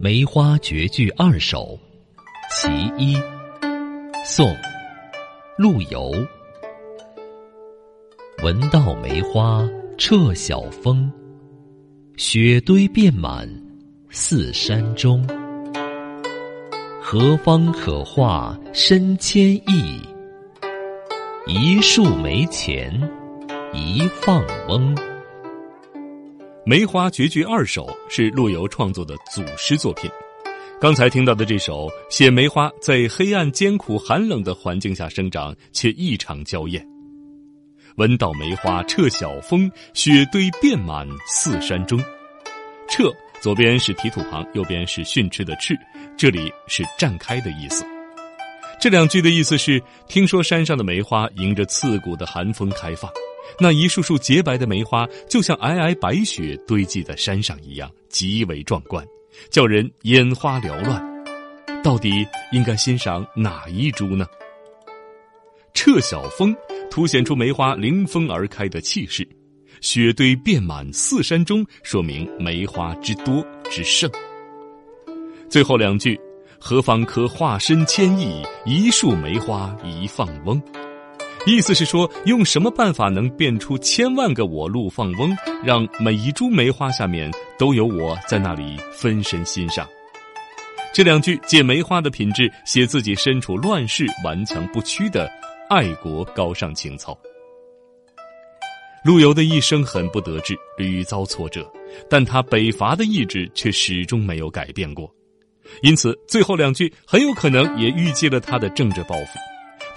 梅花绝句二首，其一，宋，陆游。闻道梅花彻晓风，雪堆遍满四山中。何方可化身千亿？一树梅前一放翁。《梅花绝句二首》是陆游创作的祖诗作品。刚才听到的这首写梅花在黑暗、艰苦、寒冷的环境下生长，却异常娇艳。闻道梅花彻晓风，雪堆遍满四山中。彻左边是提土旁，右边是训斥的斥，这里是绽开的意思。这两句的意思是：听说山上的梅花迎着刺骨的寒风开放。那一束束洁白的梅花，就像皑皑白雪堆积在山上一样，极为壮观，叫人眼花缭乱。到底应该欣赏哪一株呢？彻晓风凸显出梅花临风而开的气势，雪堆遍满四山中，说明梅花之多之盛。最后两句，何方可化身千亿？一树梅花一放翁。意思是说，用什么办法能变出千万个我陆放翁，让每一株梅花下面都有我在那里分身欣赏？这两句借梅花的品质，写自己身处乱世顽强不屈的爱国高尚情操。陆游的一生很不得志，屡遭挫折，但他北伐的意志却始终没有改变过，因此最后两句很有可能也预计了他的政治抱负。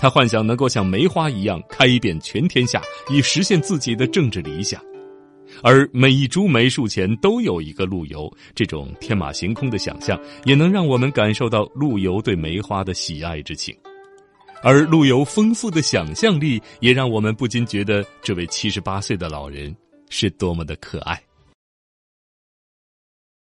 他幻想能够像梅花一样开遍全天下，以实现自己的政治理想。而每一株梅树前都有一个陆游，这种天马行空的想象，也能让我们感受到陆游对梅花的喜爱之情。而陆游丰富的想象力，也让我们不禁觉得这位七十八岁的老人是多么的可爱。